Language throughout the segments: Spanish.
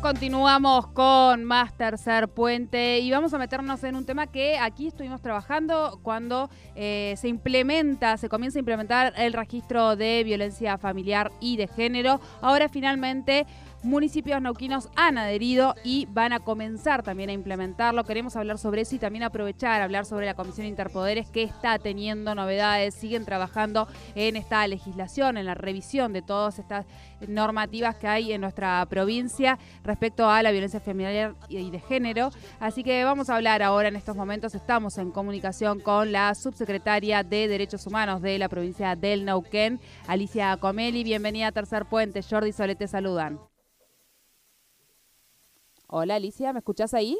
Continuamos con más tercer puente y vamos a meternos en un tema que aquí estuvimos trabajando cuando eh, se implementa, se comienza a implementar el registro de violencia familiar y de género. Ahora finalmente municipios nauquinos han adherido y van a comenzar también a implementarlo. Queremos hablar sobre eso y también aprovechar, hablar sobre la Comisión Interpoderes que está teniendo novedades, siguen trabajando en esta legislación, en la revisión de todas estas normativas que hay en nuestra provincia respecto a la violencia familiar y de género. Así que vamos a hablar ahora en estos momentos, estamos en comunicación con la subsecretaria de Derechos Humanos de la provincia del Neuquén, Alicia Comeli. Bienvenida a Tercer Puente. Jordi Solete saludan. Hola Alicia, ¿me escuchás ahí?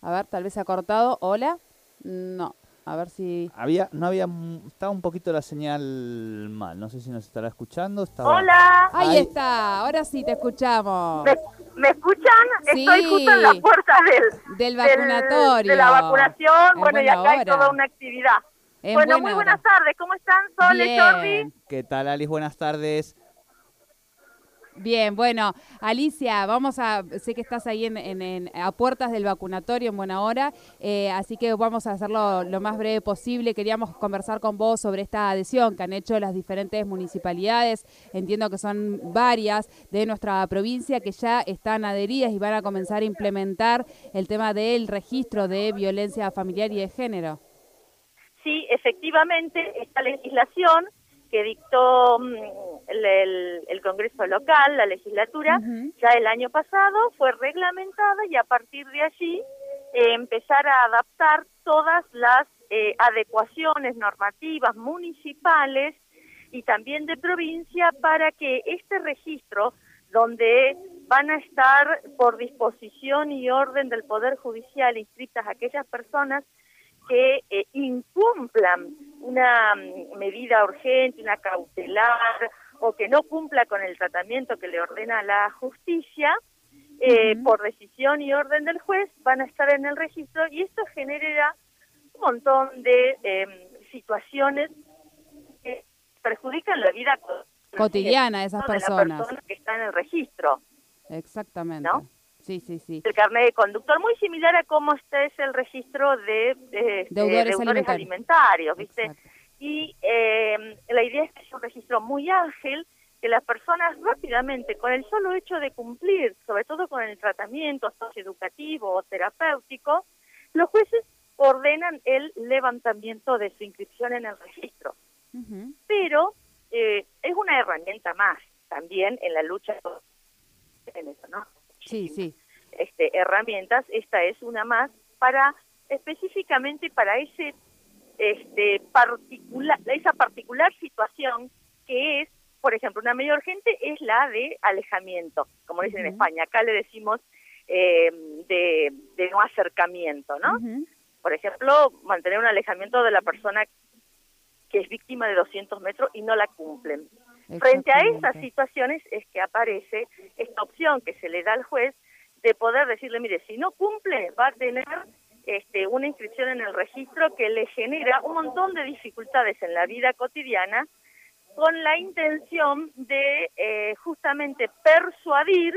A ver, tal vez se ha cortado. Hola. No, a ver si... Había, no había, estaba un poquito la señal mal, no sé si nos estará escuchando. Hola. Ahí, está, ahora sí te escuchamos. ¿Me, escuchan? Estoy justo en la puerta del, del vacunatorio. de la vacunación, bueno, y acá hay toda una actividad. bueno, muy buenas tardes, ¿cómo están? Sole, Jordi. ¿Qué tal, Alice? Buenas tardes. Bien, bueno, Alicia, vamos a, sé que estás ahí en, a puertas del vacunatorio en buena hora, eh, así que vamos a hacerlo lo más breve posible. Queríamos conversar con vos sobre esta adhesión que han hecho las diferentes municipalidades, entiendo que son varias de nuestra provincia que ya están adheridas y van a comenzar a implementar el tema del registro de violencia familiar y de género. Sí, efectivamente, esta legislación que dictó mm, el, Congreso local, la legislatura, ya el año pasado fue reglamentada y a partir de allí eh, empezar a adaptar todas las eh, adecuaciones normativas municipales y también de provincia para que este registro, donde van a estar por disposición y orden del Poder Judicial inscritas aquellas personas que eh, incumplan una mm, medida urgente, una cautelar, o que no cumpla con el tratamiento que le ordena la justicia, eh, por decisión y orden del juez, van a estar en el registro y esto genera un montón de em, situaciones que perjudican la vida cotidiana de esas personas. que están en el registro. Exactamente. ¿no? Sí, sí, sí. El carnet de conductor, muy similar a cómo este es el registro de, de, deudores, alimentarios, ¿viste? Y eh, la idea es que es un registro muy ágil, que las personas rápidamente, con el solo hecho de cumplir, sobre todo con el tratamiento socioeducativo o terapéutico, los jueces ordenan el levantamiento de su inscripción en el registro. Pero eh, es una herramienta más también en la lucha en eso, ¿no? Sí, sí. Este, herramientas, esta es una más para específicamente para ese este particular esa particular situación que es, por ejemplo, una mayor gente es la de alejamiento, como dicen en España, acá le decimos eh, de, de, no acercamiento, ¿no? Por ejemplo, mantener un alejamiento de la persona que es víctima de 200 metros y no la cumplen. Frente a esas situaciones es que aparece esta opción que se le da al juez de poder decirle, mire, si no cumple, va a tener este, una inscripción en el registro que le genera un montón de dificultades en la vida cotidiana con la intención de eh, justamente persuadir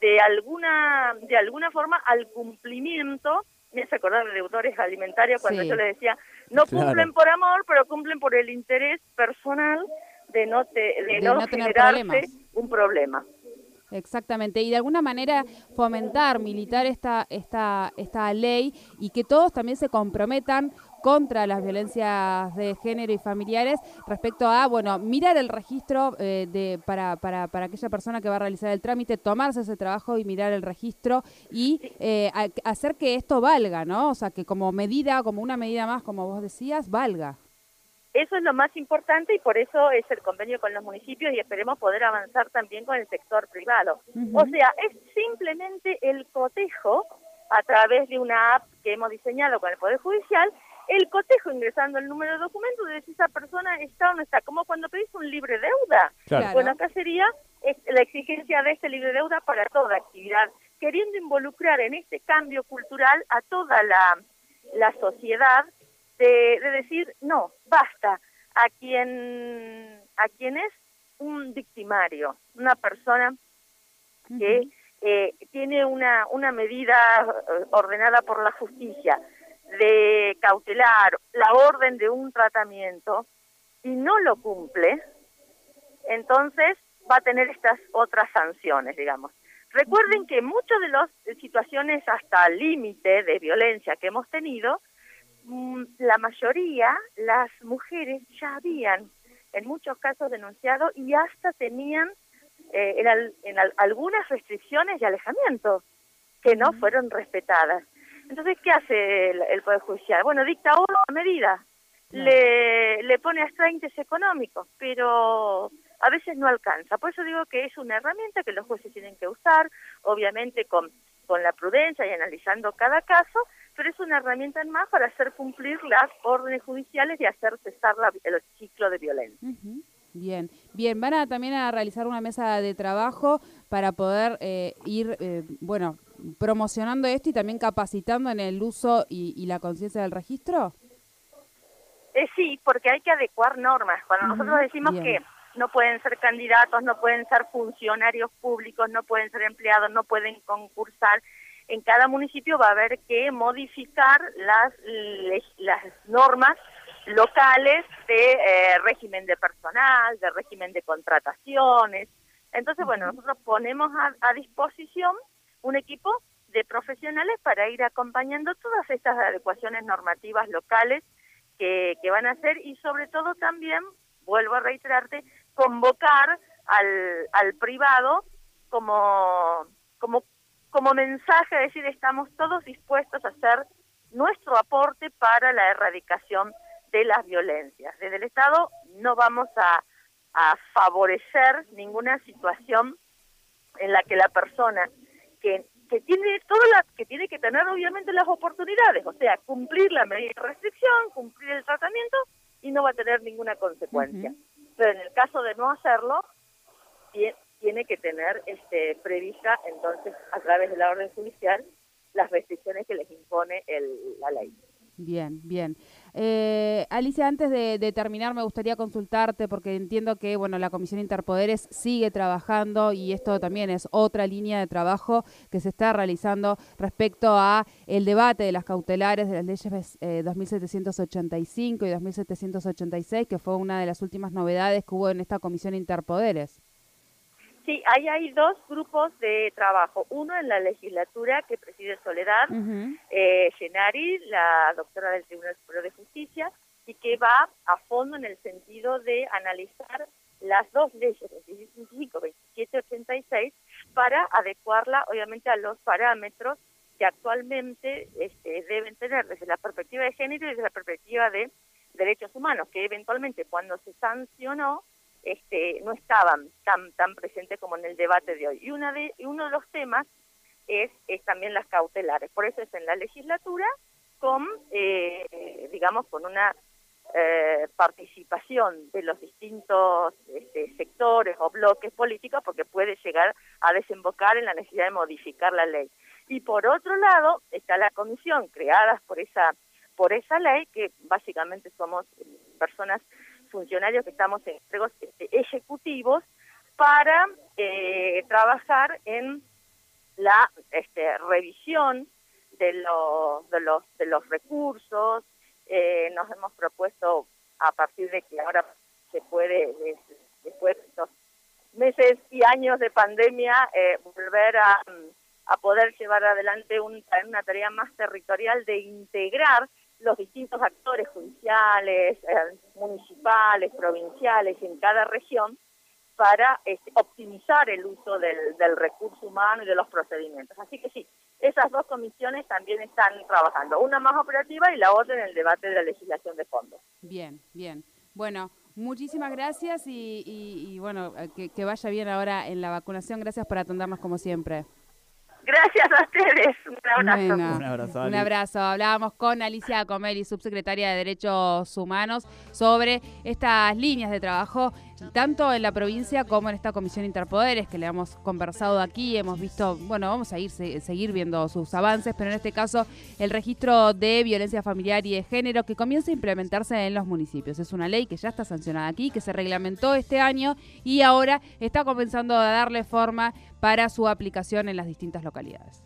de alguna de alguna forma al cumplimiento me hace acordar de deudores alimentarios cuando yo le decía no cumplen por amor pero cumplen por el interés personal de no, de, no, generarse un problema. Exactamente, y de alguna manera fomentar, militar esta, esta, esta ley y que todos también se comprometan contra las violencias de género y familiares respecto a, bueno, mirar el registro eh, de, para, para, para aquella persona que va a realizar el trámite, tomarse ese trabajo y mirar el registro y eh, hacer que esto valga, ¿no? O sea, que como medida, como una medida más, como vos decías, valga. Eso es lo más importante y por eso es el convenio con los municipios y esperemos poder avanzar también con el sector privado. O sea, es simplemente el cotejo a través de una app que hemos diseñado con el Poder Judicial, el cotejo ingresando el número de documentos de si esa persona está o no está, como cuando pedís un libre deuda. Bueno, acá sería la exigencia de este libre deuda para toda actividad, queriendo involucrar en este cambio cultural a toda la, la sociedad de, decir, no, basta, a quien, a quien es un victimario, una persona que eh, tiene una, una medida eh, ordenada por la justicia de cautelar la orden de un tratamiento y no lo cumple, entonces va a tener estas otras sanciones, digamos. Recuerden que muchas de las situaciones hasta límite de violencia que hemos tenido, la mayoría, las mujeres ya habían en muchos casos denunciado y hasta tenían eh, en, algunas restricciones de alejamiento que no fueron respetadas. Entonces, ¿qué hace el, Poder Judicial? Bueno, dicta una medida, le, le pone astraintes económicos, pero a veces no alcanza. Por eso digo que es una herramienta que los jueces tienen que usar, obviamente con, con la prudencia y analizando cada caso, pero es una herramienta en más para hacer cumplir las órdenes judiciales y hacer cesar el ciclo de violencia. Bien, bien, van a también a realizar una mesa de trabajo para poder eh, ir, eh, bueno, promocionando esto y también capacitando en el uso y, la conciencia del registro. Eh, sí, porque hay que adecuar normas. Cuando nosotros decimos que no pueden ser candidatos, no pueden ser funcionarios públicos, no pueden ser empleados, no pueden concursar. En cada municipio va a haber que modificar las, las normas locales de eh, régimen de personal, de régimen de contrataciones. Entonces, bueno, nosotros ponemos a, disposición un equipo de profesionales para ir acompañando todas estas adecuaciones normativas locales que, que van a hacer y sobre todo también, vuelvo a reiterarte, convocar al, al privado como, como, como mensaje, a decir, estamos todos dispuestos a hacer nuestro aporte para la erradicación de las violencias. Desde el Estado no vamos a, a favorecer ninguna situación en la que la persona que, que tiene todas las que tiene que tener obviamente las oportunidades, o sea, cumplir la medida de restricción, cumplir el tratamiento y no va a tener ninguna consecuencia pero en el caso de no hacerlo, tiene que tener este, prevista entonces a través de la orden judicial las restricciones que les impone la ley. Bien, bien. Eh, Alicia, antes de, terminar, me gustaría consultarte porque entiendo que bueno la Comisión Interpoderes sigue trabajando y esto también es otra línea de trabajo que se está realizando respecto a el debate de las cautelares de las leyes 2785 eh, y 2786, que fue una de las últimas novedades que hubo en esta Comisión Interpoderes. Sí, ahí hay dos grupos de trabajo. Uno en la legislatura que preside Soledad eh, la doctora del Tribunal Superior de Justicia, y que va a fondo en el sentido de analizar las dos leyes, 25, 27, 86, para adecuarla obviamente a los parámetros que actualmente este, deben tener desde la perspectiva de género y desde la perspectiva de derechos humanos, que eventualmente cuando se sancionó este, no estaban tan, tan presentes como en el debate de hoy. Y, una de, uno de los temas es, es también las cautelares. Por eso es en la legislatura con, eh, digamos, con una eh, participación de los distintos este, sectores o bloques políticos porque puede llegar a desembocar en la necesidad de modificar la ley. Y por otro lado está la comisión creada por esa por esa ley que básicamente somos personas funcionarios que estamos en cargos este, ejecutivos para eh, trabajar en la este, revisión de los, de los, de los recursos. Eh, nos hemos propuesto, a partir de que ahora se puede, después de estos meses y años de pandemia, eh, volver a, a poder llevar adelante una tarea más territorial de integrar los distintos actores judiciales, eh, municipales, provinciales en cada región para este, optimizar el uso del, recurso humano y de los procedimientos. Así que sí, esas dos comisiones también están trabajando, una más operativa y la otra en el debate de la legislación de fondo. Bien, bien. Bueno, muchísimas gracias y, y, bueno, que, que vaya bien ahora en la vacunación. Gracias por atendernos como siempre. Gracias a ustedes. Un abrazo. un abrazo. Un abrazo. Hablábamos con Alicia Comeli, subsecretaria de Derechos Humanos, sobre estas líneas de trabajo tanto en la provincia como en esta comisión interpoderes que le hemos conversado aquí, hemos visto, bueno, vamos a ir seguir viendo sus avances, pero en este caso el registro de violencia familiar y de género que comienza a implementarse en los municipios. Es una ley que ya está sancionada aquí, que se reglamentó este año y ahora está comenzando a darle forma para su aplicación en las distintas localidades.